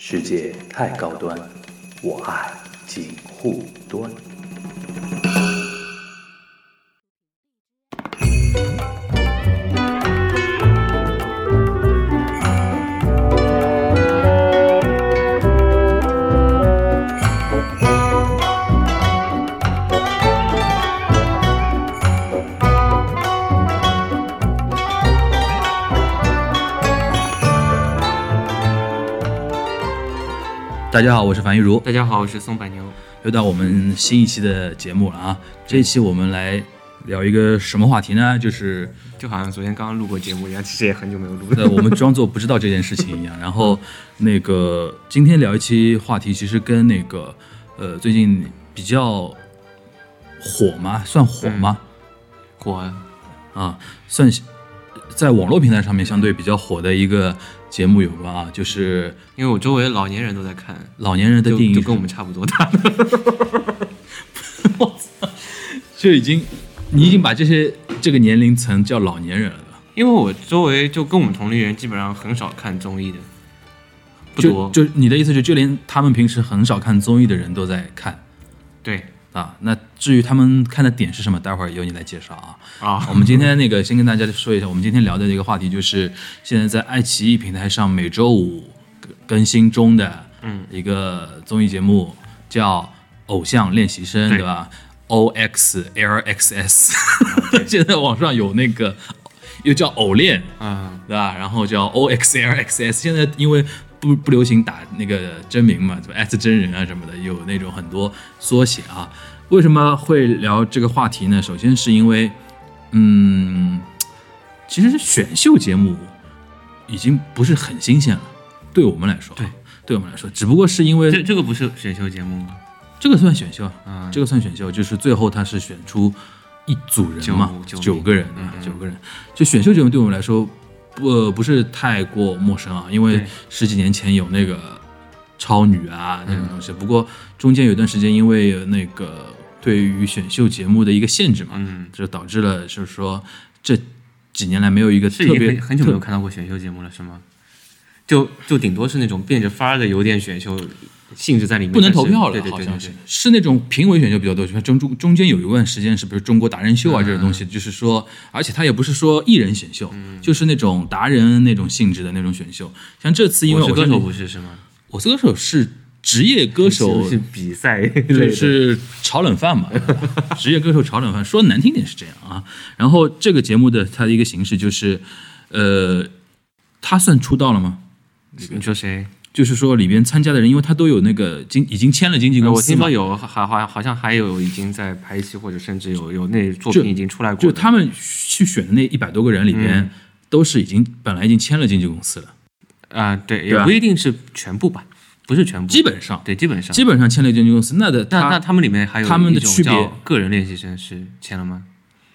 世界太高端，我爱锦护端。大家好，我是樊玉茹，大家好，我是宋柏牛。又到我们新一期的节目了啊！这一期我们来聊一个什么话题呢？就是就好像昨天刚刚录过节目一样，其实也很久没有录呃，了。我们装作不知道这件事情一样。然后那个今天聊一期话题，其实跟那个呃最近比较火吗？算火吗？火，啊，算是在网络平台上面相对比较火的一个节目有关啊，就是因为我周围老年人都在看，老年人的就电影就跟我们差不多大。就已经你已经把这些这个年龄层叫老年人了。因为我周围就跟我们同龄人基本上很少看综艺的，不就多。就你的意思是，就连他们平时很少看综艺的人都在看对啊？那至于他们看的点是什么，待会儿由你来介绍啊。啊，我们今天那个先跟大家说一下，我们今天聊的这个话题就是现在在爱奇艺平台上每周五更新中的嗯一个综艺节目，叫《偶像练习生》，对对吧？O X L X S，现在网上有那个又叫偶练，啊，对吧？然后叫 O X L X S，现在因为不不流行打那个真名嘛，什么 S 真人啊什么的，有那种很多缩写啊。为什么会聊这个话题呢？首先是因为，嗯，其实选秀节目已经不是很新鲜了，对我们来说，对，对我们来说，只不过是因为这这个不是选秀节目吗？这个算选秀，嗯这个算选秀，就是最后他是选出一组人嘛，九个人，嗯啊，九个人。就选秀节目对我们来说，不不是太过陌生啊，因为十几年前有那个超女啊那种嗯。东西，不过中间有段时间因为那个对于选秀节目的一个限制嘛，嗯，就导致了就是说这几年来没有一个特别很很久没有看到过选秀节目了，是吗？就就顶多是那种变着法儿的有点选秀性质在里面，不能投票了，对对对好像是是那种评委选秀比较多，像中中中间有一段时间是不是中国达人秀啊这种东西，就是说，而且他也不是说艺人选秀，就是那种达人那种性质的那种选秀。像这次因为我是歌手不是是吗？我是歌手是职业歌手是，比赛就，是炒冷饭嘛，职业歌手炒冷饭，说难听点是这样啊。然后这个节目的它的一个形式就是，呃，他算出道了吗？你说谁？就是说里边参加的人，因为他都有那个经已经签了经纪公司嘛听说有，好好好像还有已经在拍戏，或者甚至有有那作品已经出来过的。就他们去选的那一百多个人里边，嗯都是已经本来已经签了经纪公司了，啊、对，对也不一定是全部吧，不是全部，基本上对，基本上。基本上签了经纪公司。那的那那他他们里面还有他们的区别个人练习生是签了吗？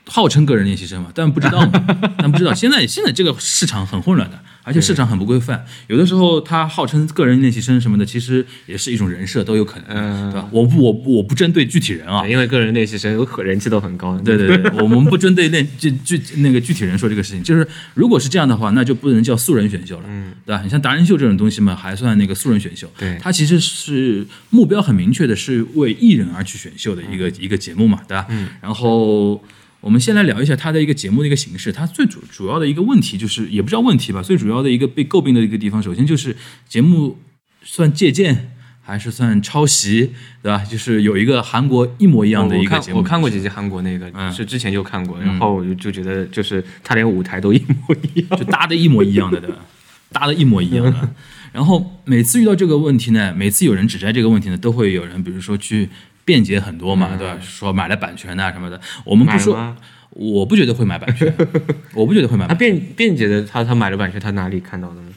号称个人练习生嘛，但不知道嘛，但不知道。现在现在这个市场很混乱的，而且市场很不规范。有的时候他号称个人练习生什么的，其实也是一种人设，都有可能，嗯对吧？我不我不我不针对具体人啊，因为个人练习生有人气都很高。对对对，我们不针对练具具那个具体人说这个事情，就是如果是这样的话，那就不能叫素人选秀了，嗯，对吧？你像达人秀这种东西嘛，还算那个素人选秀，对它其实是目标很明确的，是为艺人而去选秀的一个、一个节目嘛，对吧？嗯，然后我们先来聊一下它的一个节目的一个形式，它最主主要的一个问题就是，也不叫问题吧，最主要的一个被诟病的一个地方，首先就是节目算借鉴。还是算抄袭，对吧？就是有一个韩国一模一样的一个节目，看我看过几集韩国那个，嗯是之前就看过，然后我就就觉得就是他连舞台都一模一样。就搭的一模一样的，对吧？搭的一模一样的。然后每次遇到这个问题呢，每次有人指摘这个问题呢，都会有人比如说去辩解很多嘛，对吧？说买了版权呐、什么的。我们不说我不觉得会买版权，我不觉得会买他版 权，辩辩解的他他买了版权，他哪里看到的呢？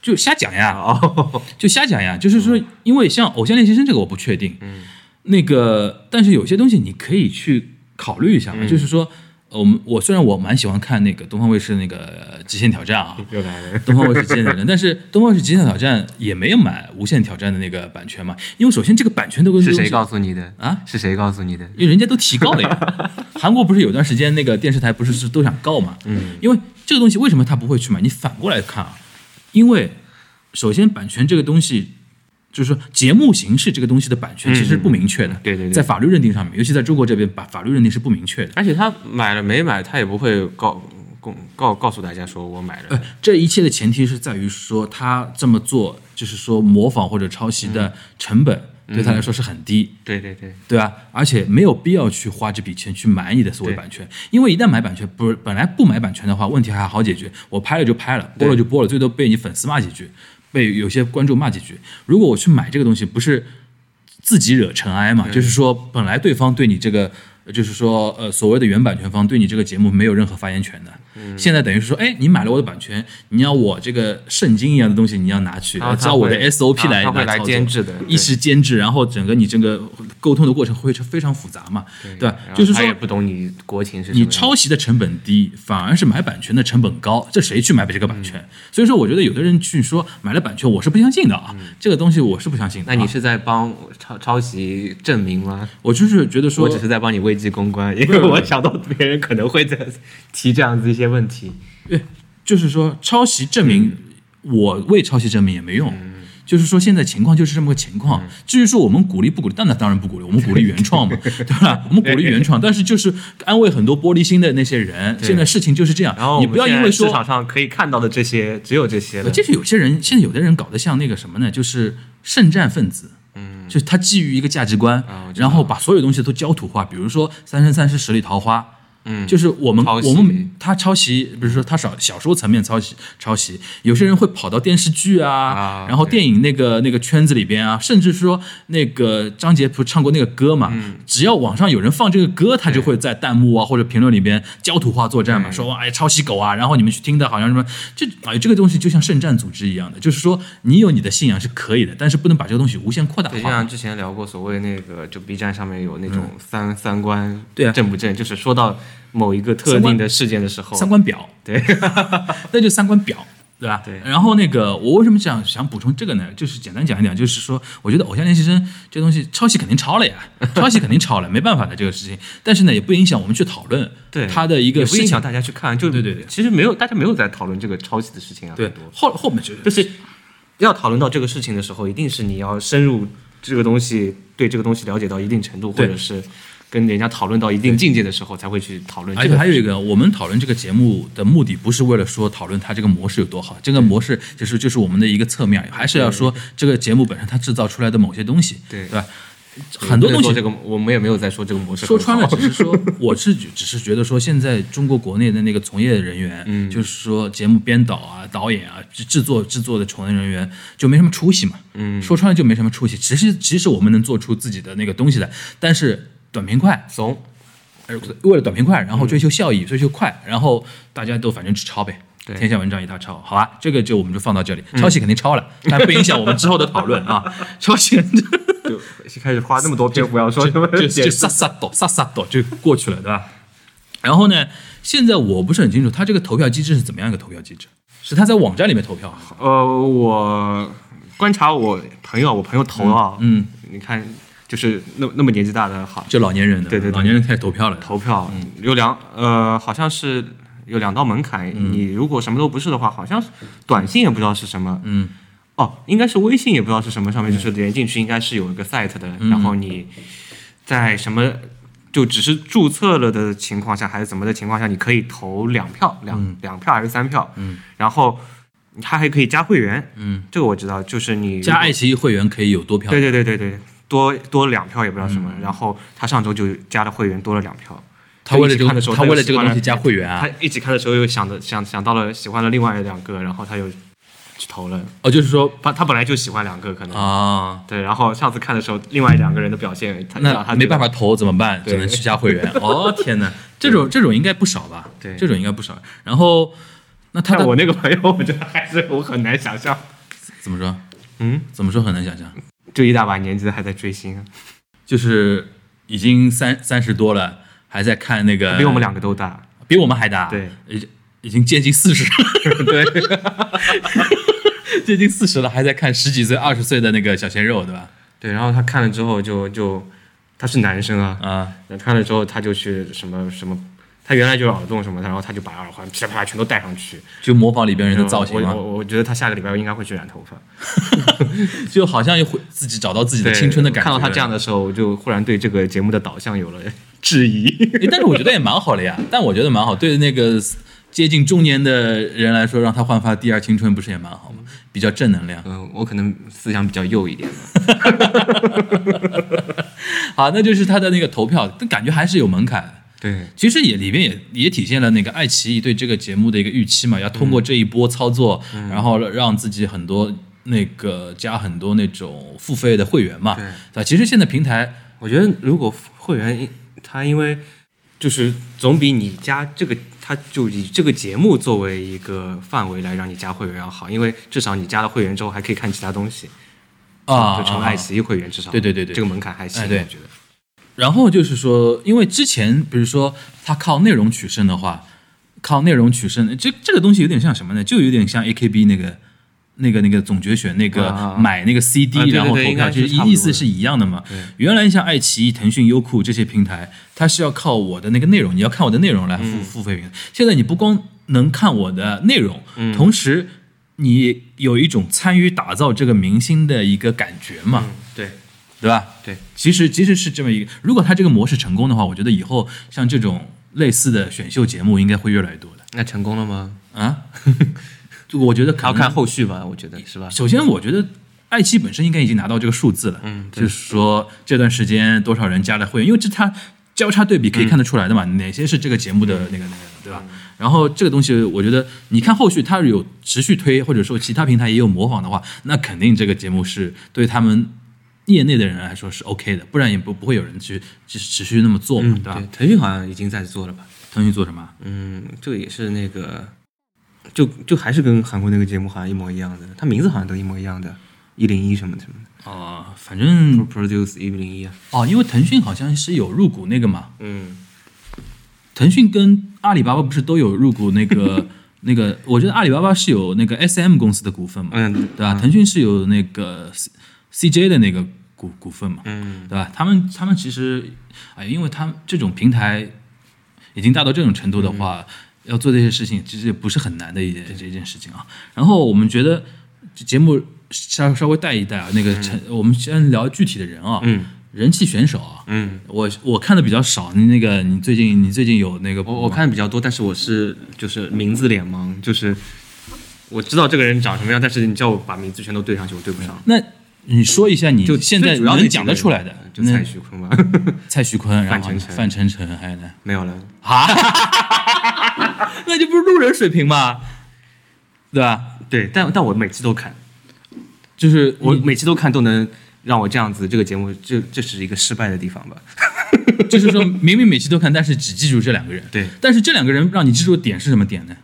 就瞎讲呀，哦，就瞎讲呀。就是说，因为像《偶像练习生》这个我不确定，嗯，那个但是有些东西你可以去考虑一下嘛，就是说。呃我们我虽然我蛮喜欢看那个东方卫视那个《极限挑战》啊，又来了。东方卫视极限挑战，但是东方卫视极限挑战也没有买无限挑战的那个版权嘛，因为首先这个版权都跟是谁告诉你的啊？是谁告诉你的？因为人家都提告了呀。韩国不是有段时间那个电视台不是是都想告嘛？嗯，因为这个东西为什么他不会去买？你反过来看啊，因为首先版权这个东西就是说节目形式这个东西的版权其实是不明确的，嗯对对对在法律认定上面，尤其在中国这边，把法律认定是不明确的。而且他买了没买，他也不会告告告告诉大家说我买了。呃，这一切的前提是在于说他这么做，就是说模仿或者抄袭的成本对他来说是很低，对对对，对吧？而且没有必要去花这笔钱去买你的所谓版权，因为一旦买版权，不是本来不买版权的话，问题还好解决，我拍了就拍了，播了就播了，最多被你粉丝骂几句，被有些观众骂几句。如果我去买这个东西，不是自己惹尘埃嘛？就是说，本来对方对你这个。就是说，呃，所谓的原版权方对你这个节目没有任何发言权的。现在等于是说，哎，你买了我的版权，你要我这个圣经一样的东西，你要拿去，照我的 SOP 来来监制的一时监制，然后整个你这个沟通的过程会非常复杂嘛，对吧？就是说他也不懂你国情是你抄袭的成本低，反而是买版权的成本高，这谁去买这个版权？嗯所以说，我觉得有的人去说买了版权，我是不相信的啊，这个东西我是不相信的啊。那你是在帮抄抄袭证明吗？我就是觉得说，我只是在帮你危机公关，因为我想到别人可能会在提这样子一些问题。对就是说抄袭证明，我为抄袭证明也没用。就是说，现在情况就是这么个情况。至于说我们鼓励不鼓励，那那当然不鼓励，我们 鼓励原创嘛，对吧？我们鼓励原创，但是就是安慰很多玻璃心的那些人。现在事情就是这样，然后你不要因为说市场上可以看到的这些，只有这些了。就是有些人，现在有的人搞得像那个什么呢？就是圣战分子，嗯，就是他基于一个价值观，然后把所有东西都焦土化。比如说《三生三世十里桃花》，嗯。就是我们我们他抄袭，比如说他小小说层面抄袭抄袭，有些人会跑到电视剧啊，啊然后电影那个那个圈子里边啊，甚至说那个张杰不是唱过那个歌嘛？嗯。只要网上有人放这个歌，他就会在弹幕啊或者评论里边焦土化作战嘛，说哎抄袭狗啊，然后你们去听的好像什么，这哎这个东西就像圣战组织一样的，就是说你有你的信仰是可以的，但是不能把这个东西无限扩大化，就像。之前聊过，所谓那个就 B 站上面有那种三、三观嗯对啊。正不正，就是说到某一个特定的事件的时候，三观表，对，那就三观表，对吧？对。然后那个，我为什么想想补充这个呢？就是简单讲一讲，就是说，我觉得偶像练习生这东西抄袭肯定抄了呀，抄袭肯定抄了，没办法的这个事情。但是呢，也不影响我们去讨论对。它的一个不影响。大家去看，就对对对其实没有大家没有在讨论这个抄袭的事情啊，对，后后面就是就是要讨论到这个事情的时候，一定是你要深入这个东西，对这个东西了解到一定程度，或者是跟人家讨论到一定境界的时候，才会去讨论而这个。且还有一个，我们讨论这个节目的目的不是为了说讨论它这个模式有多好，这个模式就是就是我们的一个侧面，还是要说这个节目本身它制造出来的某些东西，对对吧？很多东西这个，我们也没有在说这个模式说穿了，只是说，我是只是觉得说，现在中国国内的那个从业人员，嗯就是说节目编导啊、导演啊、制制作制作的从业人员就没什么出息嘛。嗯说穿了就没什么出息。其实其实我们能做出自己的那个东西来，但是短平快，怂，呃为了短平快，然后追求效益，追求快，然后大家都反正只抄呗。对天下文章一大抄，好吧，这个就我们就放到这里。抄袭肯定抄了，但不影响我们之后的讨论啊。抄袭就开始花那么多篇幅要说什么就就撒撒抖撒撒抖就过去了，对吧？然后呢，现在我不是很清楚，他这个投票机制是怎么样一个投票机制？是他在网站里面投票？呃，我观察我朋友，我朋友投啊，嗯，你看，就是那那么年纪大的，好。就老年人的，对对对。老年人开始投票了。投票有两呃，好像是有两道门槛。嗯。你如果什么都不是的话，好像是短信也不知道是什么，嗯，哦，应该是微信也不知道是什么，上面就是连进去应该是有一个 site 的，嗯。然后你在什么就只是注册了的情况下，还是怎么的情况下，你可以投两票，两、两票还是三票，嗯，然后它还可以加会员，嗯，这个我知道，就是你加爱奇艺会员可以有多票？对对对对对，多多两票也不知道什么，嗯然后他上周就加了会员多了两票。他为了看的时候他为了这个东西加会员啊他？一起看的时候又想着想想到了喜欢了另外两个，然后他又去投了。哦，就是说他他本来就喜欢两个，可能、啊，对。然后上次看的时候，另外两个人的表现，他那他没办法投怎么办？只能去加会员。哦天哪，这种这种应该不少吧？对这种应该不少。然后那他我那个朋友，我觉得还是我很难想象，怎么说？嗯，怎么说很难想象？就一大把年纪的还在追星，就是已经三三十多了，还在看那个，比我们两个都大。比我们还大，对，已经已经接近四十，对，接近四十了，还在看十几岁、二十岁的那个小鲜肉，对吧？对。然后他看了之后就就他是男生啊，啊，看了之后他就去什么什么。他原来就是耳洞什么的，然后他就把耳环噼里啪啦全都戴上去。就模仿里边人的造型嘛，我我我觉得他下个礼拜应该会去染头发。就好像又会自己找到自己的青春的感觉。看到他这样的时候，我就忽然对这个节目的导向有了质疑。但是我觉得也蛮好的呀。但我觉得蛮好，对那个接近中年的人来说，让他焕发第二青春，不是也蛮好吗？比较正能量。嗯，我可能思想比较幼一点吧。好，那就是他的那个投票，但感觉还是有门槛的。对，其实也里边也也体现了那个爱奇艺对这个节目的一个预期嘛，要通过这一波操作，然后让自己很多那个加很多那种付费的会员嘛，对。吧？其实现在平台我觉得如果会员他因为就是总比你加这个，他就以这个节目作为一个范围来让你加会员要好，因为至少你加了会员之后还可以看其他东西啊，就成了啊。爱奇艺会员，至少对对对对。这个门槛还行，我觉得。然后就是说，因为之前比如说他靠内容取胜的话，靠内容取胜，这这个东西有点像什么呢？就有点像 AKB 那个。那个那个总决选那个啊买那个 CD，、然后投票，对应该其实是意思是一样的嘛。原来像爱奇艺、腾讯、优酷这些平台，它是要靠我的那个内容，你要看我的内容来付、嗯付费的。现在你不光能看我的内容，嗯同时你有一种参与打造这个明星的一个感觉嘛。嗯，对对吧？对，其实其实是这么一个，如果他这个模式成功的话，我觉得以后像这种类似的选秀节目应该会越来越多的那成功了吗？啊。我觉得还要看后续吧，我觉得是吧？首先，我觉得爱奇艺本身应该已经拿到这个数字了，嗯就是说这段时间多少人加了会员，因为这它交叉对比可以看得出来的嘛，哪些是这个节目的那个那个，对吧？然后这个东西，我觉得你看后续它有持续推，或者说其他平台也有模仿的话，那肯定这个节目是对他们业内的人来说是 OK 的，不然也不不会有人去去持续那么做嘛，嗯，对吧？对，腾讯好像已经在做了吧？腾讯做什么？嗯，这个也是那个，就就还是跟韩国那个节目好像一模一样的，它名字好像都一模一样的，一零一什么什么的哦、反正，Produce 一零一啊。哦，因为腾讯好像是有入股那个嘛，嗯，腾讯跟阿里巴巴不是都有入股那个 那个？我觉得阿里巴巴是有那个 S M 公司的股份嘛，嗯对吧？腾讯是有那个 C C J 的那个股股份嘛，嗯，对吧？他们他们其实啊、因为他们这种平台已经大到这种程度的话，要做这些事情其实也不是很难的一件这一件事情啊。然后我们觉得这节目稍稍微带一带啊，那个陈，我们先聊具体的人啊，嗯人气选手啊，嗯，我我看的比较少，你那个你最近你最近有那个我我看的比较多，但是我是就是名字脸盲，就是我知道这个人长什么样，但是你叫我把名字全都对上去，我对不上。那你说一下你就现在能讲得出来的，就那蔡徐坤吧，蔡徐坤，然后范丞丞范丞丞还有呢没有了。啊，那就不是路人水平嘛，对吧？对，但但我每期都看，就是我每期都看都能让我这样子，这个节目这这是一个失败的地方吧？就是说明明每期都看，但是只记住这两个人。对，但是这两个人让你记住的点是什么点呢？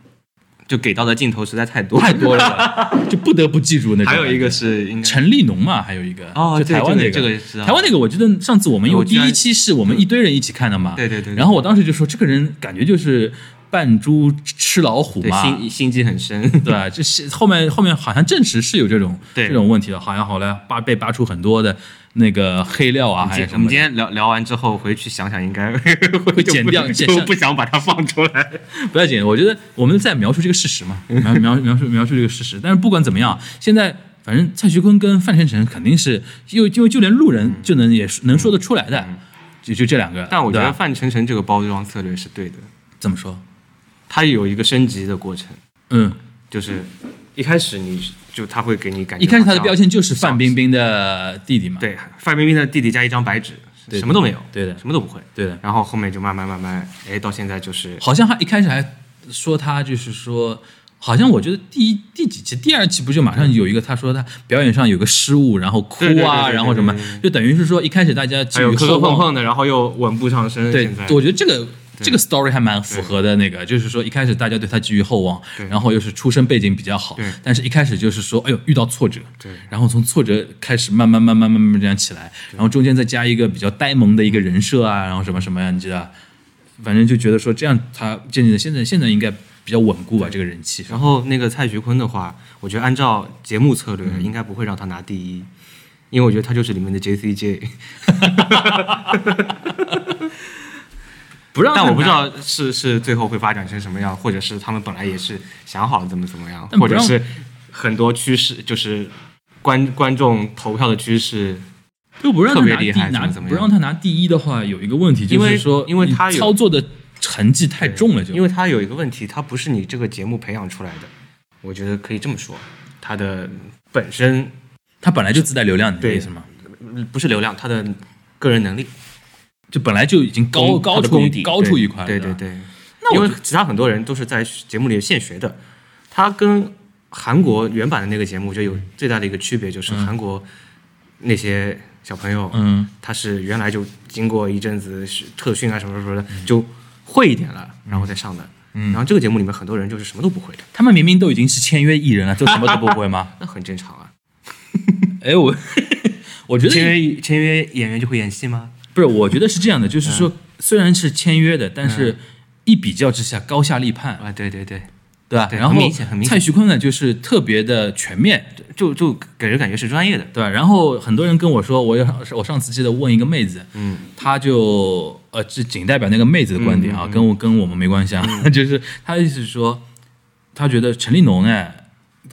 就给到的镜头实在太多太多了，就不得不记住那种。还有一个是应该陈立农嘛，还有一个就哦对台湾那个。这个知道。台湾那个，我记得上次我们因为我居然第一期是我们一堆人一起看的嘛，对对对对。然后我当时就说这个人感觉就是扮猪吃老虎嘛，心心机很深。对吧？这是后面后面好像证实是有这种这种问题的，好像后来扒被扒出很多的那个黑料啊，还今是什么。我们今天聊聊完之后回去想想，应该 会剪掉剪就上不想把它放出来。不要紧，我觉得我们在描述这个事实嘛，描描描述 描述这个事实。但是不管怎么样，现在反正蔡徐坤跟范丞丞肯定是，因为因为就连路人就能也是能说得出来的，就就这两个。但我觉得范丞丞这个包装策略是对的，怎么说？它有一个升级的过程，嗯，就是一开始你就他会给你感觉一开始他的标签就是范冰冰的弟弟嘛。对范冰冰的弟弟加一张白纸，什么都没有，对的什么都不会。对的，然后后面就慢慢慢慢，哎，到现在就是好像他一开始还说他就是说。好像我觉得第一第几期，第二期不就马上有一个他说他表演上有个失误，然后哭啊，然后什么就等于是说一开始大家寄还有磕磕碰碰的，然后又稳步上升。对，我觉得这个这个 story 还蛮符合的那个，就是说一开始大家对他寄予厚望，对然后又是出身背景比较好对，但是一开始就是说，哎呦遇到挫折，对然后从挫折开始慢慢慢慢慢慢这样起来，然后中间再加一个比较呆萌的一个人设啊，然后什么什么呀，你知道，反正就觉得说这样他渐渐的现在现在应该比较稳固吧，这个人气。然后那个蔡徐坤的话，我觉得按照节目策嗯略，应该不会让他拿第一，因为我觉得他就是里面的 J C J。不让，但我不知道是是最后会发展成什么样，或者是他们本来也是想好了怎么怎么样，或者是很多趋势就是观观众投票的趋势。就不让他拿第特别厉害拿怎么怎么样不让他拿第一的话，有一个问题就是说，因为他有操作的成绩太重了，就因为他有一个问题，他不是你这个节目培养出来的，我觉得可以这么说，他的本身他本来就自带流量，你的对意思吗？嗯不是流量，他的个人能力就本来就已经高高出高出一块，对对。对对。因为其他很多人都是在节目里现学的，他跟韩国原版的那个节目，我觉得有最大的一个区别就是韩国那些小朋友，嗯，他是原来就经过一阵子是特训啊什么什么的，就会一点了，然后再上的。嗯然后这个节目里面很多人就是什么都不会的，他们明明都已经是签约艺人了，就什么都不会吗？那很正常啊。哎，我 我觉得签约签约演员就会演戏吗？不是，我觉得是这样的，就是说虽然是签约的，但是一比较之下高下立判，啊，对对对，对吧？然后蔡徐坤呢，就是特别的全面，就就给人感觉是专业的。对吧？然后很多人跟我说，我有我上次记得问一个妹子，嗯，她就呃，这仅代表那个妹子的观点啊，跟我跟我们没关系啊，就是她的意思是说，她觉得陈立农呢，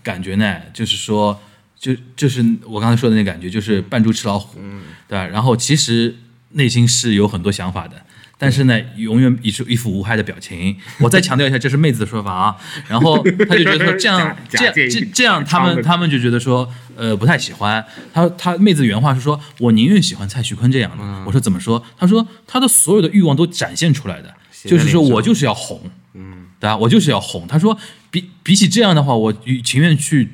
感觉呢，就是说，就就是我刚才说的那感觉，就是扮猪吃老虎，嗯对吧？然后其实内心是有很多想法的。但是呢，永远一副一副无害的表情。我再强调一下，这是妹子的说法啊。然后他就觉得说这样这样这这样，他们他们就觉得说，呃，不太喜欢。他他妹子原话是说，我宁愿喜欢蔡徐坤这样的。嗯我说怎么说？他说他的所有的欲望都展现出来的，就是说我就是要红，嗯，对吧？我就是要红。他说比比起这样的话，我情愿去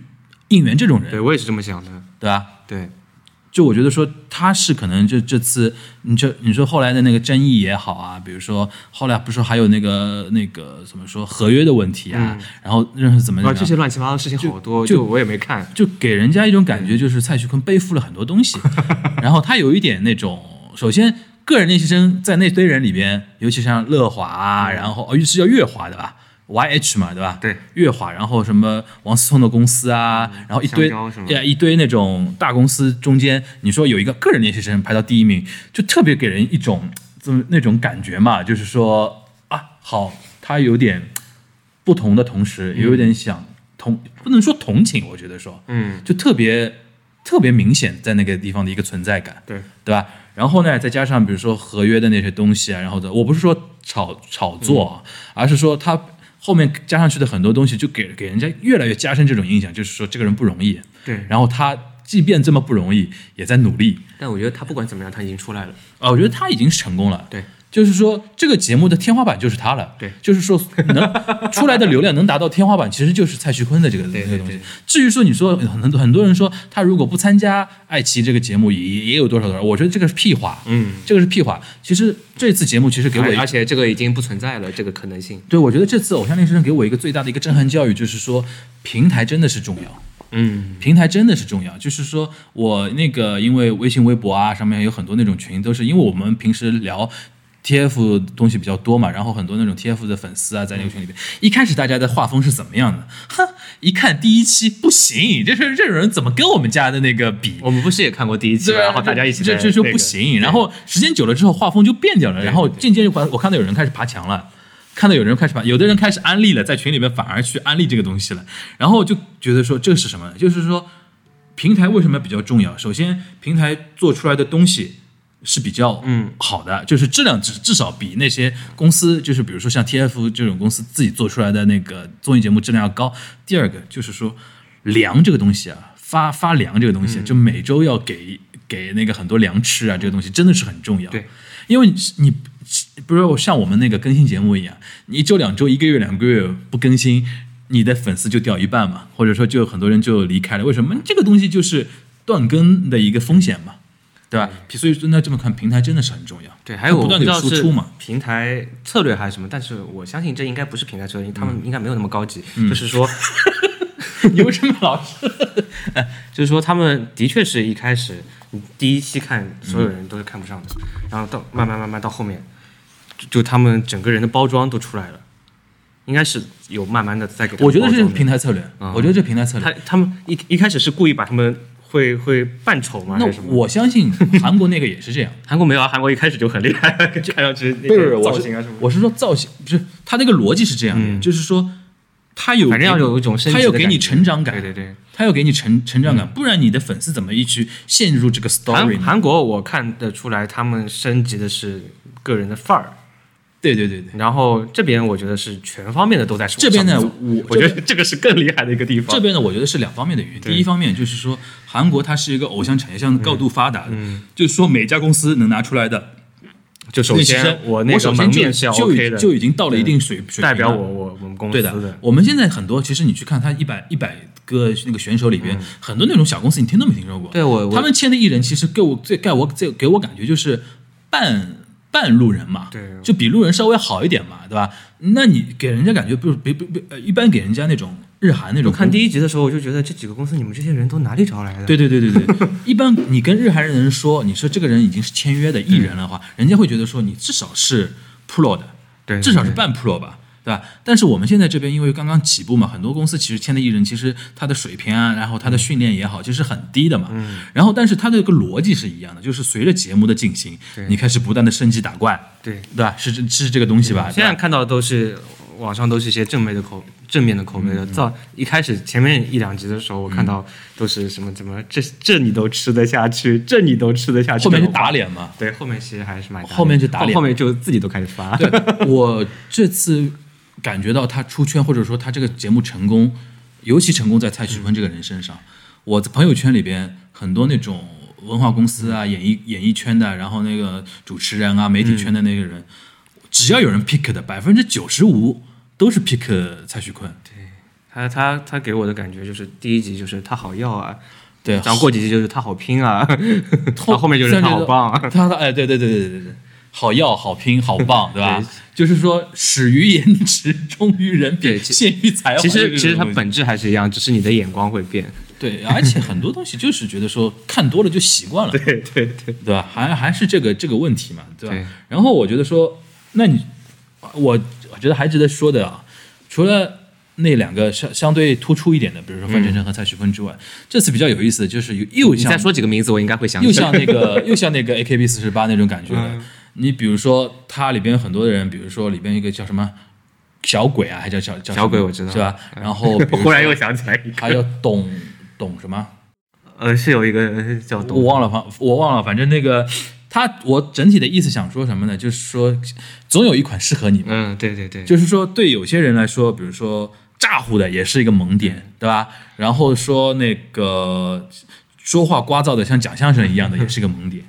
应援这种人，对我也是这么想的。对吧？对，就我觉得说他是可能就这次，你这你说后来的那个争议也好啊，比如说后来不是还有那个那个怎么说合约的问题啊，然后认识怎么啊，样这些乱七八糟的事情好多，就就我也没看。就给人家一种感觉，就是蔡徐坤背负了很多东西，然后他有一点那种，首先个人练习生在那堆人里边，尤其像乐华啊，然后哦是叫乐华的吧，YH 嘛，对吧？对，乐华，然后什么王思聪的公司啊，然后一堆香蕉是吗呀一堆那种大公司中间，你说有一个个人练习生排到第一名，就特别给人一种这么那种感觉嘛，就是说啊，好，他有点不同的同时，也有点想同，不能说同情，我觉得说，嗯，就特别特别明显在那个地方的一个存在感，对，对吧？然后呢，再加上比如说合约的那些东西啊，然后的，我不是说炒炒作啊，而是说他后面加上去的很多东西，就给给人家越来越加深这种印象，就是说这个人不容易，对。然后他即便这么不容易，也在努力，但我觉得他不管怎么样，他已经出来了。啊，我觉得他已经是成功了，对，就是说这个节目的天花板就是他了，对就是说能出来的流量能达到天花板，其实就是蔡徐坤的这个对这个东西。至于说你说很多很多人说他如果不参加爱奇艺这个节目，也也有多少多少，我觉得这个是屁话，嗯，这个是屁话。其实这次节目其实给我而且这个已经不存在了，这个可能性。对我觉得这次偶像练习生给我一个最大的一个震撼教育，就是说平台真的是重要。嗯，平台真的是重要，就是说我那个因为微信、微博啊上面有很多那种群，都是因为我们平时聊 TF 东西比较多嘛，然后很多那种 TF 的粉丝啊在那个群里边，一开始大家的画风是怎么样的？哼，一看第一期不行，这是这种人怎么跟我们家的那个比？我们不是也看过第一期然后大家一起这这就不行。然后时间久了之后，画风就变掉了。然后渐渐就我看到有人开始爬墙了，看到有人开始爬，有的人开始安利了，在群里面反而去安利这个东西了。然后就觉得说这是什么？就是说平台为什么比较重要？首先，平台做出来的东西。是比较嗯好的，就是质量至至少比那些公司，就是比如说像 TF 这种公司自己做出来的那个综艺节目质量要高。第二个就是说粮这个东西啊，发发粮这个东西，就每周要给给那个很多粮吃啊，这个东西真的是很重要。对，因为你你不是像我们那个更新节目一样，你一周两周、一个月两个月不更新，你的粉丝就掉一半嘛，或者说就很多人就离开了。为什么？这个东西就是断更的一个风险嘛，对吧？所以说那这么看，平台真的是很重要。对，还有我不断的输出嘛。平台策略还是什么，但是我相信这应该不是平台策略，他嗯们应该没有那么高级。就是说，你为什么老是？就是说他们的确是一开始你第一期看所有人都是看不上的，然后到慢慢慢慢到后面，就就他们整个人的包装都出来了，应该是有慢慢的在给我觉得是平台策略，嗯我觉得这平台策略他。他们一一开始是故意把他们会会扮丑吗？那是什么？我相信韩国那个也是这样。韩国没有啊，韩国一开始就很厉害，看上去那个我造型啊什么，是我是说造型，不是他那个逻辑是这样的，嗯就是说他有反正要有一种他要给你的感觉成长感，对对对。他要给你成成长感，不然你的粉丝怎么一去陷入这个 story？韩韩国我看得出来，他们升级的是个人的范儿，对对对对，然后这边我觉得是全方面的都在这边呢我我觉得这个是更厉害的一个地方。这边呢，我觉得是两方面的原因。第一方面就是说，韩国它是一个偶像产业向高度发达的，嗯就是说每家公司能拿出来的就首先，我那个首先就门面是要就 OK 的，就已经到了一定水水平代表我我我们公司对的，我们现在很多，其实你去看他一百一百个那个选手里边，很多那种小公司，你听都没听说过。嗯对我我他们签的艺人，其实给我最给我最给我感觉就是半半路人嘛，对就比路人稍微好一点嘛，对吧？那你给人家感觉不是别别别，呃一般给人家那种日韩那种我看第一集的时候，我就觉得这几个公司你们这些人都哪里找来的？对对对对对，一般你跟日韩人说，你说这个人已经是签约的艺人的话，人家会觉得说你至少是 pro 的，对，对至少是半 pro 吧，对吧？但是我们现在这边因为刚刚起步嘛，很多公司其实签的艺人，其实他的水平啊，然后他的训练也好，其实很低的嘛。嗯然后，但是他的一个逻辑是一样的，就是随着节目的进行，你开始不断的升级打怪，对。对吧？是是是这个东西吧？现在看到的都是网上都是一些正面的口正面的口碑的。嗯到一开始前面一两集的时候，我看到都是什么怎么这这你都吃得下去，这你都吃得下去，后面就打。脸嘛。对，后面其实还是蛮后面就打脸后面就自己都开始发。对我这次感觉到他出圈，或者说他这个节目成功，尤其成功在蔡徐坤这个人身上。我在朋友圈里边很多那种文化公司啊、演艺演艺圈的，然后那个主持人啊、媒体圈的那个人，只要有人 pick 的，百分之九十五都是 pick 蔡徐坤。对他他他给我的感觉就是第一集就是他好要啊，对，然后过几集就是他好拼啊，到 后面就是他好棒啊。他他哎，对对对对对对对，好要好拼好棒，对吧对？就是说始于颜值，忠于人品，对其陷于才华。其实其实它本质还是一样，只是你的眼光会变。对，而且很多东西就是觉得说看多了就习惯了，对对对，对吧？还还是这个这个问题嘛，对吧？对然后我觉得说，那你我我觉得还值得说的啊，除了那两个相相对突出一点的，比如说范丞丞和蔡徐坤之外，这次比较有意思的就是有又像你再说几个名字，我应该会想起来。又像那个又像那个 AKB 四十八那种感觉的。嗯你比如说它里边很多的人，比如说里边一个叫什么小鬼啊，还叫小叫小鬼我知道是吧？然后 忽然又想起来一个，还有董董什么？呃，是有一个叫董我忘了，反我忘了，反正那个他，我整体的意思想说什么呢？就是说，总有一款适合你嘛。嗯，对对对，就是说，对有些人来说，比如说咋呼的也是一个萌点，对吧？然后说那个说话聒噪的像讲相声一样的也是一个萌点。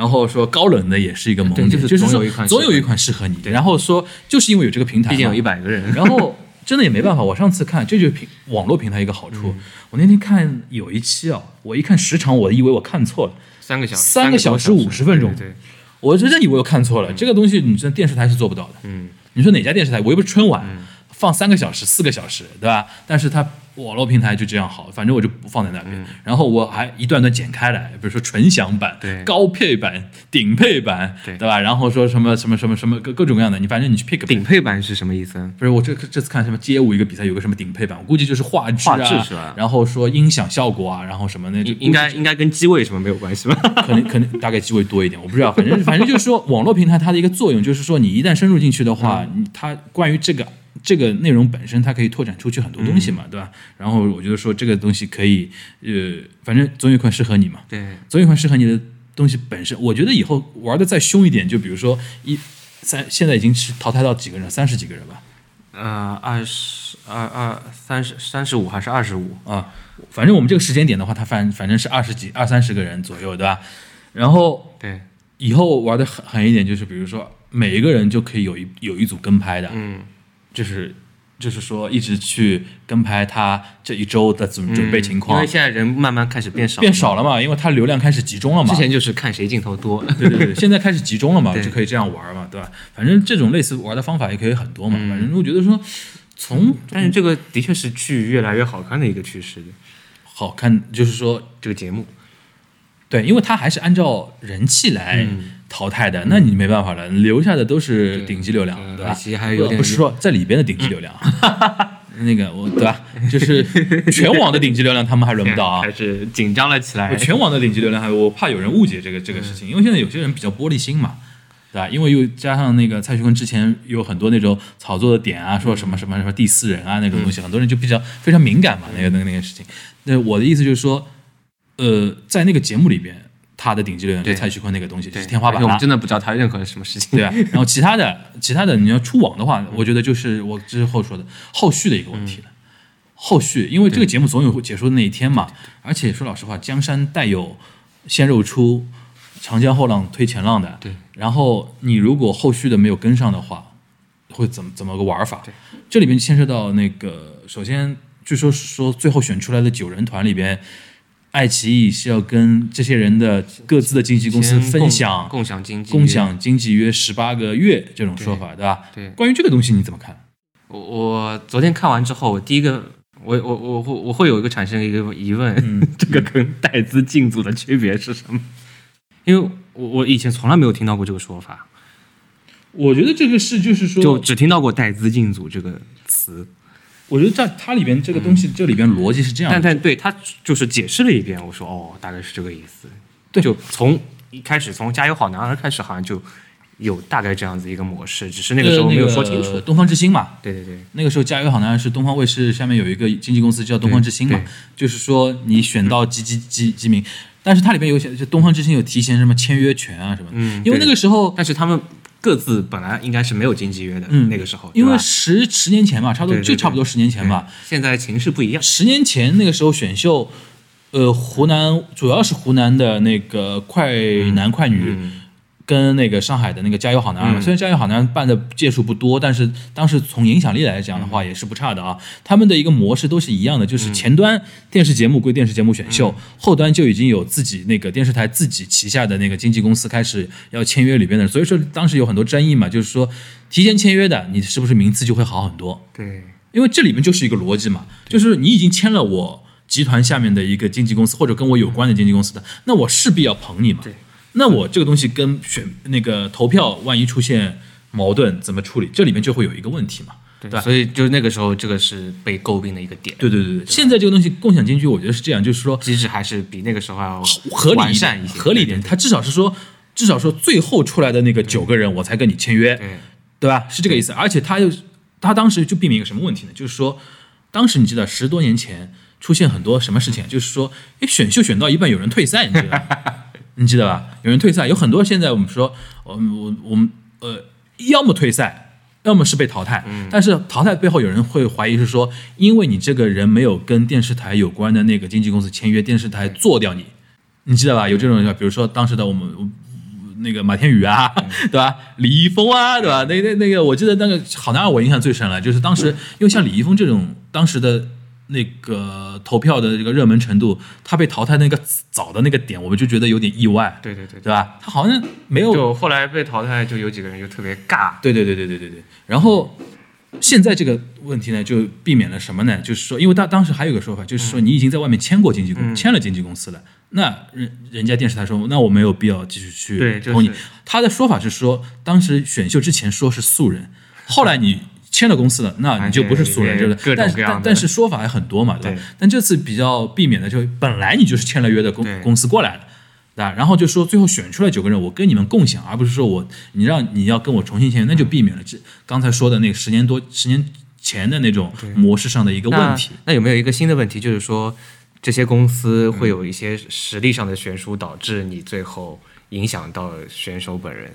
然后说高冷的也是一个萌点，就是总有一款总有一款适合你。然后说就是因为有这个平台，毕竟有一百个人。然后真的也没办法，我上次看这就是平网络平台一个好处。嗯我那天看有一期啊，我一看时长，我以为我看错了，三个小时，三个小时多50分钟对对，我真的以为我看错了。这个东西你这电视台是做不到的。嗯，你说哪家电视台？我又不是春晚，放三个小时、四个小时，对吧？但是它网络平台就这样好，反正我就不放在那边。然后我还一段段剪开来，比如说纯享版、对高配版、顶配版，对吧？然后说什么什么什么什么各各种各样的，你反正你去 pick 顶配版是什么意思？不是我这这次看什么街舞一个比赛，有个什么顶配版，我估计就是画质啊，画质是吧然后说音响效果啊，然后什么那应应该应该跟机位什么没有关系吧？可能可能大概机位多一点，我不知道，反正反正就是说，网络平台它的一个作用就是说，你一旦深入进去的话，它关于这个这个内容本身，它可以拓展出去很多东西嗯嘛，对吧？然后我觉得说这个东西可以，呃，反正总有一款适合你嘛，对，总有一款适合你的东西本身，我觉得以后玩的再凶一点，就比如说一三，现在已经是淘汰到几个人？三十几个人吧。呃，二十二二三十三十五还是二十五？啊，反正我们这个时间点的话，它反反正是二十几、二三十个人左右，对吧？然后对，以后玩的狠狠一点，就是比如说每一个人就可以有一有一组跟拍的，嗯，就是就是说一直去跟拍他这一周的准准备情况因为，现在人慢慢开始变少，变少了嘛，因为他流量开始集中了嘛之。前就是看谁镜头多。对对对，现在开始集中了嘛，就可以这样玩嘛，对吧？反正这种类似玩的方法也可以很多嘛。反正我觉得说，从但是这个的确是剧越来越好看的一个趋势，好看就是说这个节目。对，因为它还是按照人气来嗯淘汰的，那你没办法了，留下的都是顶级流量，对吧？不是说在里边的顶级流量，那个我对吧？就是全网的顶级流量，他们还轮不到啊开。始紧张了起来。全网的顶级流量还，我怕有人误解这个这个事情，因为现在有些人比较玻璃心嘛，对吧？因为又加上那个蔡徐坤之前有很多那种炒作的点啊，说什么什么什么第四人啊那种东西，很多人就比较非常敏感嘛，那个那个那个事情。那我的意思就是说，呃，在那个节目里边，他的顶级流量就是对蔡徐坤那个东西就是天花板了我们。真的不知道他任何什么事情。对啊，然后其他的 其他的你要出网的话，我觉得就是我之后说的后续的一个问题了。后续，因为这个节目总有结束的那一天嘛，而且说老实话，江山代有先肉出，长江后浪推前浪的。对。然后你如果后续的没有跟上的话，会怎么怎么个玩法？对。这里面牵涉到那个，首先据说是说最后选出来的九人团里边，爱奇艺是要跟这些人的各自的经纪公司共分享共享经济，共享经济约十八个月这种说法，对吧？对关于这个东西你怎么看？我我昨天看完之后，我第一个，我我我会我会有一个产生一个疑问，嗯这个跟带资进组的区别是什么？因为我我以前从来没有听到过这个说法，我觉得这个是就是说，就只听到过带资进组这个词，我觉得在它里边这个东西，这里边逻辑是这样的。但但对他就是解释了一遍，我说哦，大概是这个意思。对就从一开始从加油好男儿开始，好像就有大概这样子一个模式，只是那个时候没有说清楚。呃东方之星嘛，对对对，那个时候《加油好男儿》是东方卫视下面有一个经纪公司叫东方之星嘛就是说你选到几几几几名，但是它里边有写，就东方之星有提前什么签约权啊什么的，嗯因为那个时候。但是他们各自本来应该是没有经济约的，嗯那个时候，因为十十年前嘛，差不多就差不多十年前吧。现在情势不一样。十年前那个时候选秀，呃，湖南主要是湖南的那个快男快女，嗯跟那个上海的那个加油好男儿，嗯虽然加油好男儿办的届数不多，但是当时从影响力来讲的话也是不差的啊。他们的一个模式都是一样的，就是前端电视节目归电视节目选秀，后端就已经有自己那个电视台自己旗下的那个经纪公司开始要签约里边的，所以说当时有很多争议嘛，就是说提前签约的，你是不是名次就会好很多？对，因为这里面就是一个逻辑嘛，就是你已经签了我集团下面的一个经纪公司或者跟我有关的经纪公司的，那我势必要捧你嘛。对。那我这个东西跟选那个投票万一出现矛盾，怎么处理？这里面就会有一个问题嘛。对吧所以就那个时候，这个是被诟病的一个点。对对对对，现在这个东西共享经济，我觉得是这样，就是说机制还是比那个时候要合理一些，合理一点。它至少是说，至少说最后出来的那个九个人，我才跟你签约。对对吧？是这个意思。而且他又他当时就避免一个什么问题呢？就是说，当时你知道十多年前出现很多什么事情？就是说，哎，选秀选到一半有人退赛，你知道吧？你记得吧？有人退赛，有很多现在我们说，我们我我们呃，要么退赛，要么是被淘汰。但是淘汰背后有人会怀疑是说，因为你这个人没有跟电视台有关的那个经纪公司签约，电视台做掉你，你记得吧？有这种，比如说当时的我们。那个马天宇啊，对吧？李易峰啊，对吧？那那那个，我记得那个好男儿，我印象最深了，就是当时，因为像李易峰这种当时的那个投票的这个热门程度，他被淘汰那个早的那个点，我们就觉得有点意外，对对对对吧？他好像没有，就后来被淘汰，就有几个人就特别尬。对对对对对对对。然后现在这个问题呢，就避免了什么呢？就是说，因为他当时还有个说法，就是说你已经在外面签过经纪公，签了经纪公司了，那人人家电视台说，那我没有必要继续去对就是投你。他的说法是说，当时选秀之前说是素人，后来你。签了公司的，那你就不是素人，哎就是各种各样的但但但是说法还很多嘛，对吧对？但这次比较避免的就本来你就是签了约的公公司过来的，对吧？然后就说最后选出来九个人，我跟你们共享，而不是说我你让你要跟我重新签约，那就避免了这刚才说的那个十年多十年前的那种模式上的一个问题。那。那有没有一个新的问题，就是说这些公司会有一些实力上的悬殊，导致你最后影响到选手本人？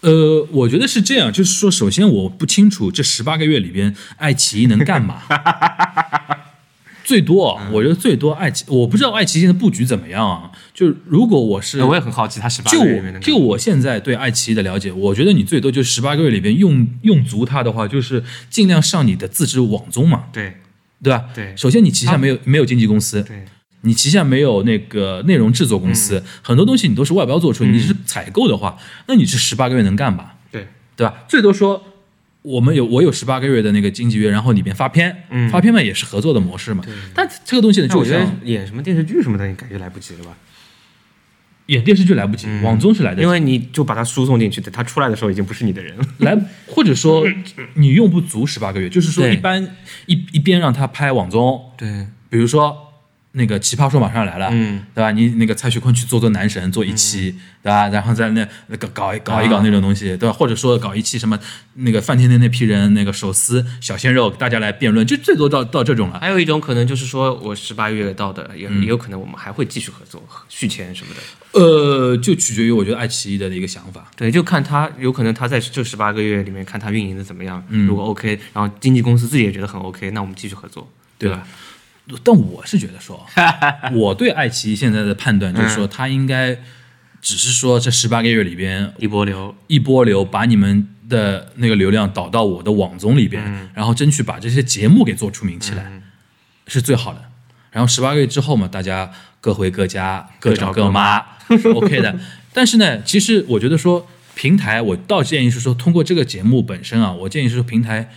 呃，我觉得是这样，就是说，首先我不清楚这十八个月里边爱奇艺能干嘛。最多啊，我觉得最多爱奇，我不知道爱奇艺现在布局怎么样啊。就如果我是，我也很好奇，他十八就个月里面就我现在对爱奇艺的了解，我觉得你最多就十八个月里边用用足它的话，就是尽量上你的自制网综嘛，对对吧？对首先你旗下没有没有经纪公司，对你旗下没有那个内容制作公司，很多东西你都是外包做出，你是采购的话，那你是十八个月能干吧？对对吧？最多说我们有我有十八个月的那个经纪约，然后里边发片，嗯发片嘛也是合作的模式嘛。但这个东西呢，就那我觉得演什么电视剧什么的，你感觉来不及了吧？演电视剧来不及，网综是来得及，因为你就把它输送进去，等他出来的时候已经不是你的人了。来，或者说你用不足十八个月，就是说一般一一边让他拍网综，对，比如说那个《奇葩说》马上来了，嗯，对吧？你那个蔡徐坤去做做男神，做一期，对吧？然后在那那个搞一搞一搞那种东西，对吧？或者说搞一期什么那个范天天那批人那个手撕小鲜肉，大家来辩论，就最多到到这种了。还有一种可能就是说我十八月到的，也、嗯也有可能我们还会继续合作、续签什么的。呃，就取决于我觉得爱奇艺的一个想法。对，就看他有可能他在这十八个月里面看他运营的怎么样，嗯如果 OK，然后经纪公司自己也觉得很 OK，那我们继续合作，对吧？但我是觉得说，我对爱奇艺现在的判断就是说，它应该只是说这十八个月里边一波流，一波流把你们的那个流量导到我的网综里边，然后争取把这些节目给做出名气来，是最好的。然后十八个月之后嘛，大家各回各家，各找各妈是 OK 的。但是呢，其实我觉得说平台，我倒建议是说，通过这个节目本身啊，我建议是说平台，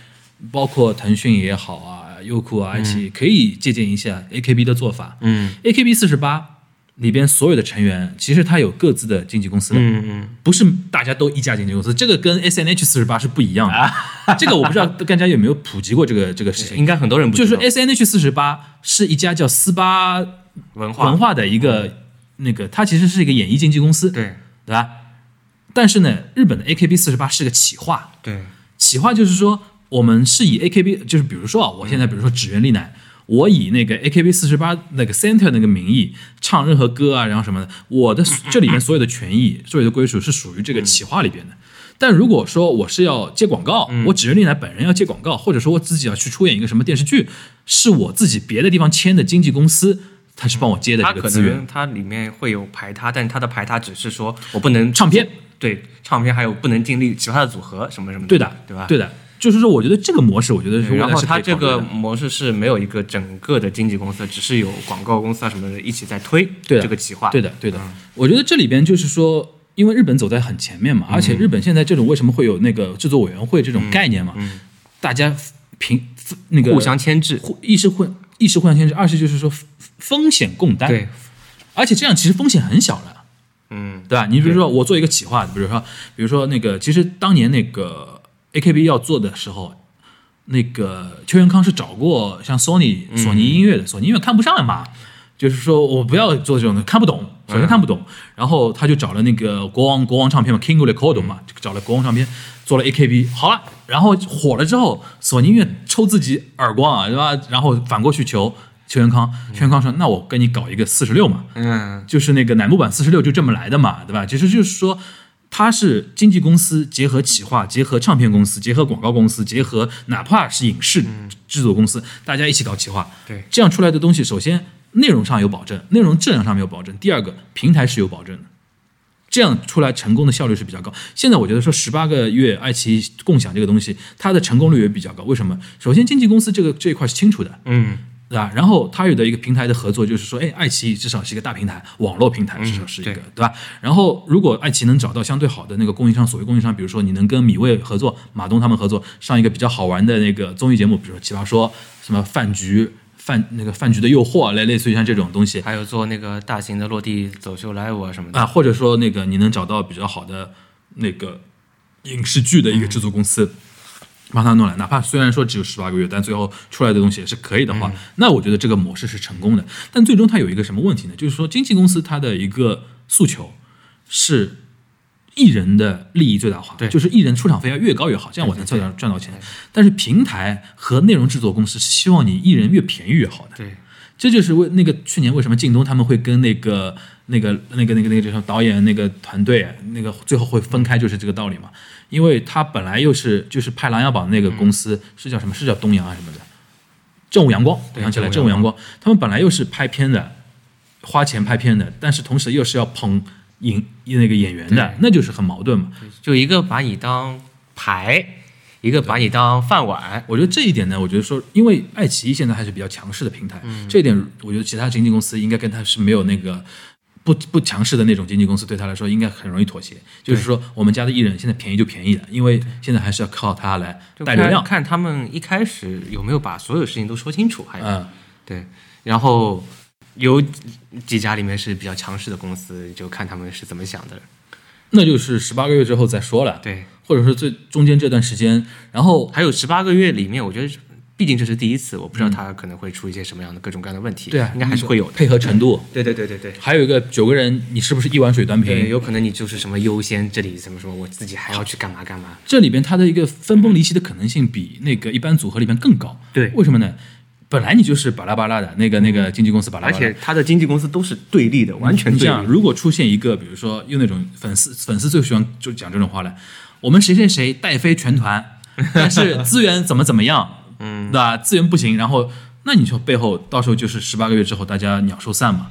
包括腾讯也好啊，优酷啊、爱奇艺，可以借鉴一下 AKB 的做法。嗯 AKB 四十八里边所有的成员，其实它有各自的经纪公司的。嗯嗯，不是大家都一家经纪公司，这个跟 S N H 四十八是不一样的。这个我不知道 大家有没有普及过这个这个事情。应该很多人不知道就是 S N H 四十八是一家叫斯巴文化文化的一个那个，它其实是一个演艺经纪公司，对对吧？但是呢，日本的 A K B 四十八是个企划，对企划就是说，我们是以 AKB，就是比如说啊，我现在比如说指原丽乃，我以那个 AKB 四十八那个 center 那个名义唱任何歌啊，然后什么的，我的这里面所有的权益、所有的归属是属于这个企划里边的。但如果说我是要接广告，我指原丽乃本人要接广告，或者说我自己要去出演一个什么电视剧，是我自己别的地方签的经纪公司，他是帮我接的它可这个资源。能。它里面会有排他，但他的排他只是说我不能唱片，对唱片还有不能订立其他的组合什么什么对的，对吧？对的，就是说，我觉得这个模式，我觉得是然后它这个模式是没有一个整个的经纪公司，只是有广告公司啊什么的一起在推对这个企划。对的，对的。我觉得这里边就是说，因为日本走在很前面嘛，而且日本现在这种为什么会有那个制作委员会这种概念嘛？大家平那个互相牵制。互一是互一是互相牵制，二是就是说风险共担，对，而且这样其实风险很小了。嗯，对吧？你比如说我做一个企划，比如说，比如说那个，其实当年那个 AKB 要做的时候，那个邱元康是找过像 Sony 索尼音乐的，索尼音乐看不上嘛，就是说我不要做这种的，看不懂，首先看不懂，然后他就找了那个国王国王唱片嘛，King Record 嘛，就找了国王唱片做了 AKB，好了，然后火了之后，索尼音乐抽自己耳光啊，对吧？然后反过去求邱元康，邱元康说，那我跟你搞一个四十六嘛，嗯，就是那个乃木坂四十六就这么来的嘛，对吧？其实就是说，它是经纪公司结合企划，结合唱片公司，结合广告公司，结合哪怕是影视制作公司，大家一起搞企划。对这样出来的东西，首先内容上有保证，内容质量上面有保证；第二个，平台是有保证的。这样出来成功的效率是比较高。现在我觉得说十八个月爱奇艺共享这个东西，它的成功率也比较高。为什么？首先经纪公司这个这一块是清楚的，嗯，对吧？然后它有的一个平台的合作，就是说，哎，爱奇艺至少是一个大平台，网络平台至少是一个，对对吧？然后如果爱奇艺能找到相对好的那个供应商，所谓供应商，比如说你能跟米未合作，马东他们合作，上一个比较好玩的那个综艺节目，比如说《奇葩说》，什么饭局。饭那个饭局的诱惑，类类似于像这种东西还有做那个大型的落地走秀 live 啊什么的。啊，或者说那个你能找到比较好的那个影视剧的一个制作公司，帮他弄来，哪怕虽然说只有十八个月，但最后出来的东西也是可以的话，那我觉得这个模式是成功的。但最终它有一个什么问题呢？就是说经纪公司它的一个诉求是艺人的利益最大化，对就是艺人出场费要越高越好，这样我才赚到赚到钱。但是平台和内容制作公司是希望你艺人越便宜越好的。对，这就是为那个去年为什么靳东他们会跟那个那个那个那个那个叫什么导演那个团队那个最后会分开，就是这个道理嘛。因为他本来又是就是拍《琅琊榜》那个公司、是叫什么？是叫东阳啊什么的？正午阳光，我想起来，正午阳光，他们本来又是拍片的，花钱拍片的，但是同时又是要捧影那个演员的，那就是很矛盾嘛。就一个把你当牌，一个把你当饭碗。我觉得这一点呢，我觉得说，因为爱奇艺现在还是比较强势的平台，这一点我觉得其他经纪公司应该跟他是没有那个不不强势的那种经纪公司，对他来说应该很容易妥协。就是说，我们家的艺人现在便宜就便宜了，因为现在还是要靠他来就带流量。看看他们一开始有没有把所有事情都说清楚，还有、嗯，对，然后有几家里面是比较强势的公司，就看他们是怎么想的。那就是十八个月之后再说了，对，或者说最中间这段时间，然后还有十八个月里面，我觉得毕竟这是第一次，我不知道他可能会出一些什么样的各种各样的问题。对啊，应该还是会有的。配合程度。对对对对对。还有一个九个人，你是不是一碗水端对，平？有可能你就是什么优先，这里什么什么，我自己还要去干嘛干嘛。这里边它的一个分崩离析的可能性比那个一般组合里边更高。对为什么呢？本来你就是巴拉巴拉的那个那个经纪公司巴拉巴拉，而且他的经纪公司都是对立的，完全你想，对立。如果出现一个，比如说用那种粉丝粉丝最喜欢就讲这种话了，我们谁谁谁带飞全团，但是资源怎么怎么样，嗯，对吧？资源不行，然后那你说背后到时候就是十八个月之后大家鸟兽散嘛？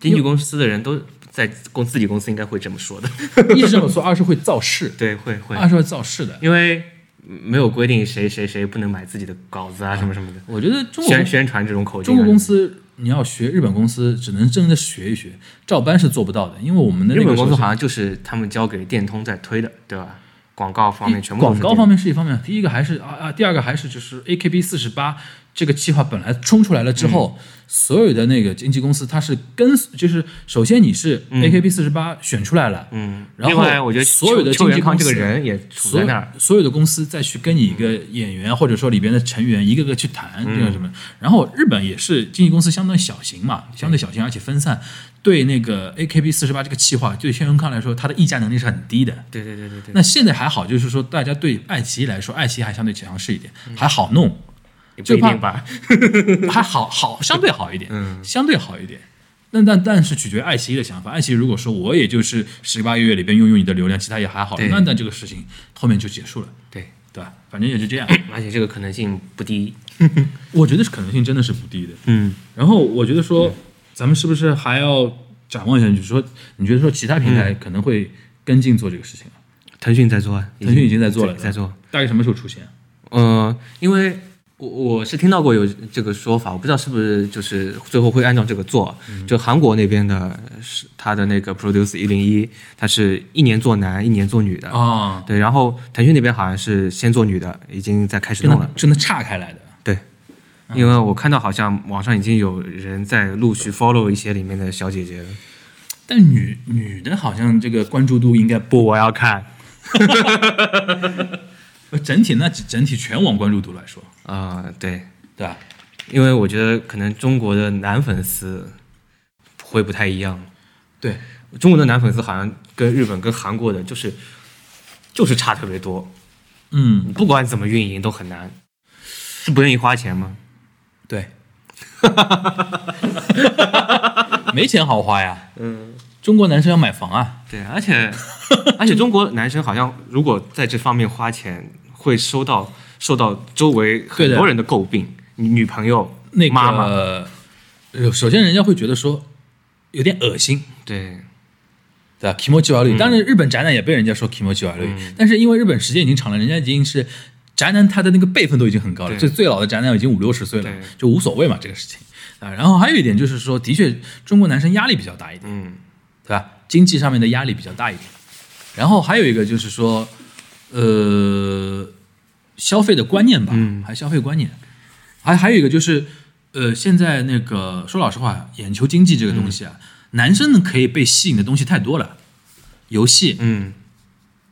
经纪公司的人都在公自己公司应该会这么说的。一是这么说，二是会造势，对，会会，二是会造势的。因为没有规定谁谁谁不能买自己的稿子啊，什么什么的，我觉得中国宣宣传这种口径啊。中国公司你要学日本公司，只能真的学一学，照搬是做不到的，因为我们的日本公司好像就是他们交给电通在推的，对吧？广告方面全部广告方面是一方面，第一个还是啊啊，第二个还是就是 AKB 四十八这个计划本来冲出来了之后，所有的那个经纪公司它是跟就是首先你是 AKB 四十八选出来了，嗯，然后另外我觉得所有的经纪公司个人也处在那儿，所有的公司再去跟你一个演员或者说里边的成员一个个去谈这个什么，然后日本也是经纪公司相对小型嘛，相对小型而且分散，对那个 AKB 四十八这个企划，对谢元康来说，他的溢价能力是很低的。对对对对对，那现在还好，就是说大家对爱奇艺来说，爱奇艺还相对强势一点，还好弄，就怕吧。还好好 相对好一点，嗯相对好一点。但但但是取决于爱奇艺的想法。爱奇艺如果说我也就是十八个月里边用用你的流量，其他也还好，那那这个事情后面就结束了，对，对吧？反正也是这样。而且这个可能性不低。我觉得是可能性真的是不低的。嗯，然后我觉得说，咱们是不是还要展望一下？就是说，你觉得说其他平台可能会跟进做这个事情啊？腾讯在做啊，腾讯已经在做了，在做。大概什么时候出现？呃，因为我我是听到过有这个说法，我不知道是不是就是最后会按照这个做。就韩国那边的是他的那个 Produce 一零一，他是一年做男，一年做女的。啊，对，然后腾讯那边好像是先做女的，已经在开始真弄了。的真的岔开来的。对，因为我看到好像网上已经有人在陆续 follow 一些里面的小姐姐了。但女女的好像这个关注度应该不，我要看。呃整体那整体全网关注度来说，啊、对，对吧？因为我觉得可能中国的男粉丝会不太一样。对，中国的男粉丝好像跟日本、跟韩国的，就是就是差特别多。嗯，不管怎么运营都很难，是不愿意花钱吗？对，没钱好花呀。嗯，中国男生要买房啊，对，而且而且中国男生好像如果在这方面花钱，会收到受到周围很多人的诟病，你女朋友、那个妈。妈，呃首先人家会觉得说有点恶心，对。对吧？kimochi 悪い，当然日本宅男也被人家说 kimochi 悪い，但是因为日本时间已经长了，人家已经是宅男，他的那个辈分都已经很高了，对最最老的宅男已经五六十岁了，就无所谓嘛这个事情啊。然后还有一点就是说，的确中国男生压力比较大一点，嗯对吧？经济上面的压力比较大一点。然后还有一个就是说，呃，消费的观念吧，嗯还消费观念，还还有一个就是，呃，现在那个说老实话，眼球经济这个东西啊，男生呢可以被吸引的东西太多了，游戏，嗯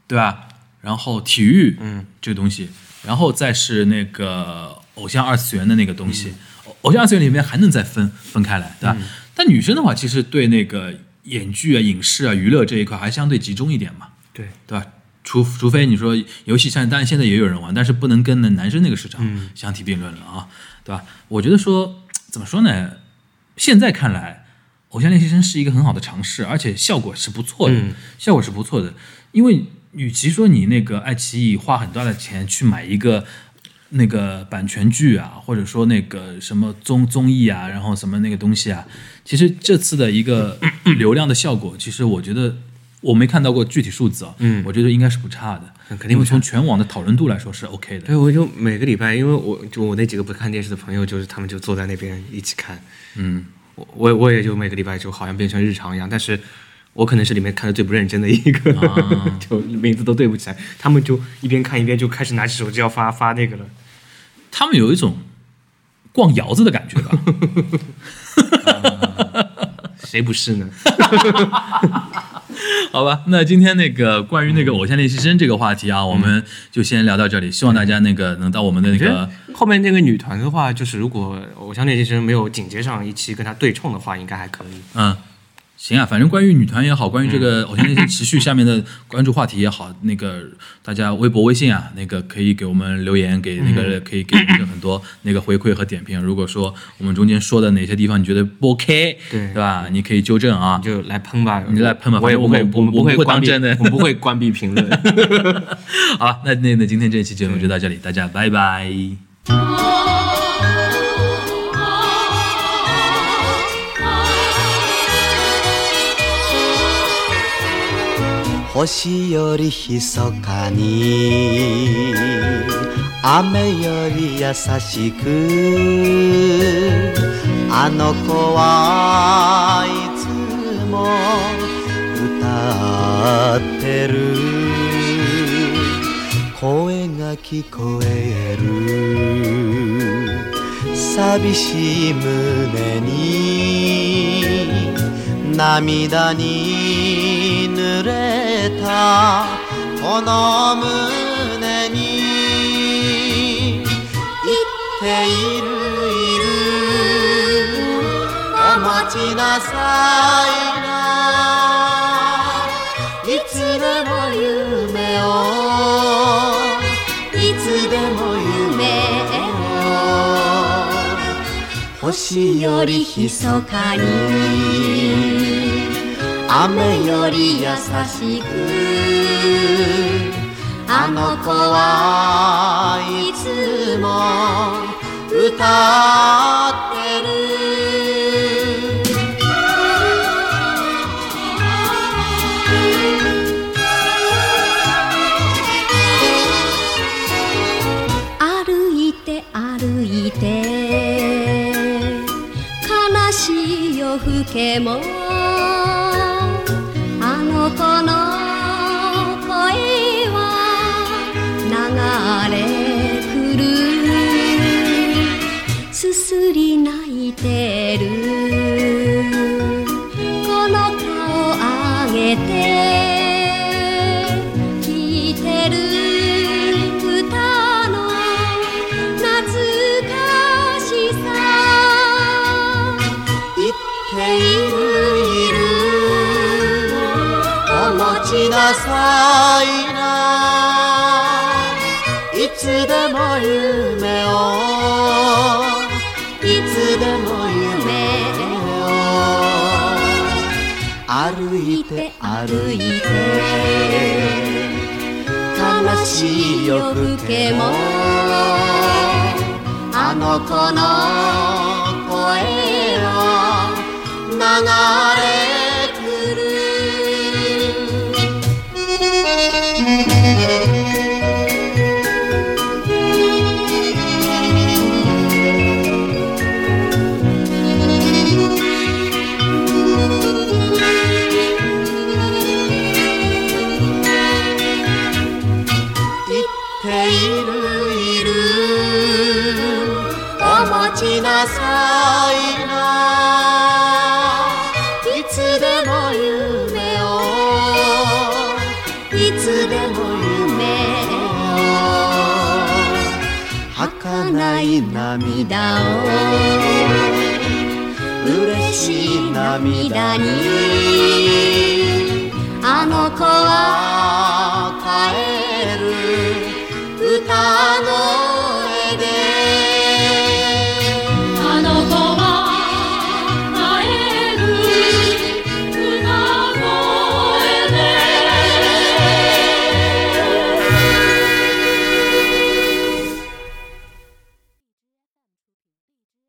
对吧？然后体育，嗯，这个东西，然后再是那个偶像二次元的那个东西，偶偶像二次元里面还能再分分开来，对吧？但女生的话，其实对那个演剧啊、影视啊、娱乐这一块还相对集中一点嘛，对，对吧？除除非你说游戏像，当然现在也有人玩，但是不能跟那男生那个市场相提并论了啊，对吧？我觉得说怎么说呢？现在看来，偶像练习生是一个很好的尝试，而且效果是不错的，嗯效果是不错的。因为与其说你那个爱奇艺花很大的钱去买一个那个版权剧啊，或者说那个什么综综艺啊，然后什么那个东西啊，其实这次的一个 流量的效果，其实我觉得我没看到过具体数字啊，嗯我觉得应该是不差的，肯定不差因为从全网的讨论度来说是 OK 的。对，我就每个礼拜，因为我就我那几个不看电视的朋友，就是他们就坐在那边一起看，嗯，我我我也就每个礼拜就好像变成日常一样，但是我可能是里面看的最不认真的一个，啊 就名字都对不起来，他们就一边看一边就开始拿起手机要发发那个了。他们有一种逛窑子的感觉吧。谁不是呢？好吧，那今天那个关于那个偶像练习生这个话题啊，我们就先聊到这里。希望大家那个能到我们的那个后面那个女团的话，就是如果偶像练习生没有紧接上一期跟他对冲的话，应该还可以。嗯，行啊，反正关于女团也好，关于这个偶像练习持续下面的关注话题也好，那个大家微博、微信啊，那个可以给我们留言，给那个、可以给我们很多 那个回馈和点评。如果说我们中间说的哪些地方你觉得不 OK，对对吧？你可以纠正啊你。就来喷吧，你来喷吧我也不会，我我们不会当真的我们不会关闭评论。好了，那那那今天这一期节目就到这里，大家拜拜。星より密かに雨より優しくあの子はいつも歌ってる。声が聞こえる。寂しい胸に涙にれたこの胸に。言っているいる。お待ちなさいな。いつでも夢を。いつでも夢を。星より密かに。雨より優しく。あの子はいつも歌ってる。歩いて歩いて。悲しい夜更けも。泣いてる。この顔上げて。聞いてる。歌の懐かしさ。言っている。いるお待ちなさいな。いつでも夢をしい夜更けも。あの子の声は流れ涙を嬉しい涙にあの子は帰る歌の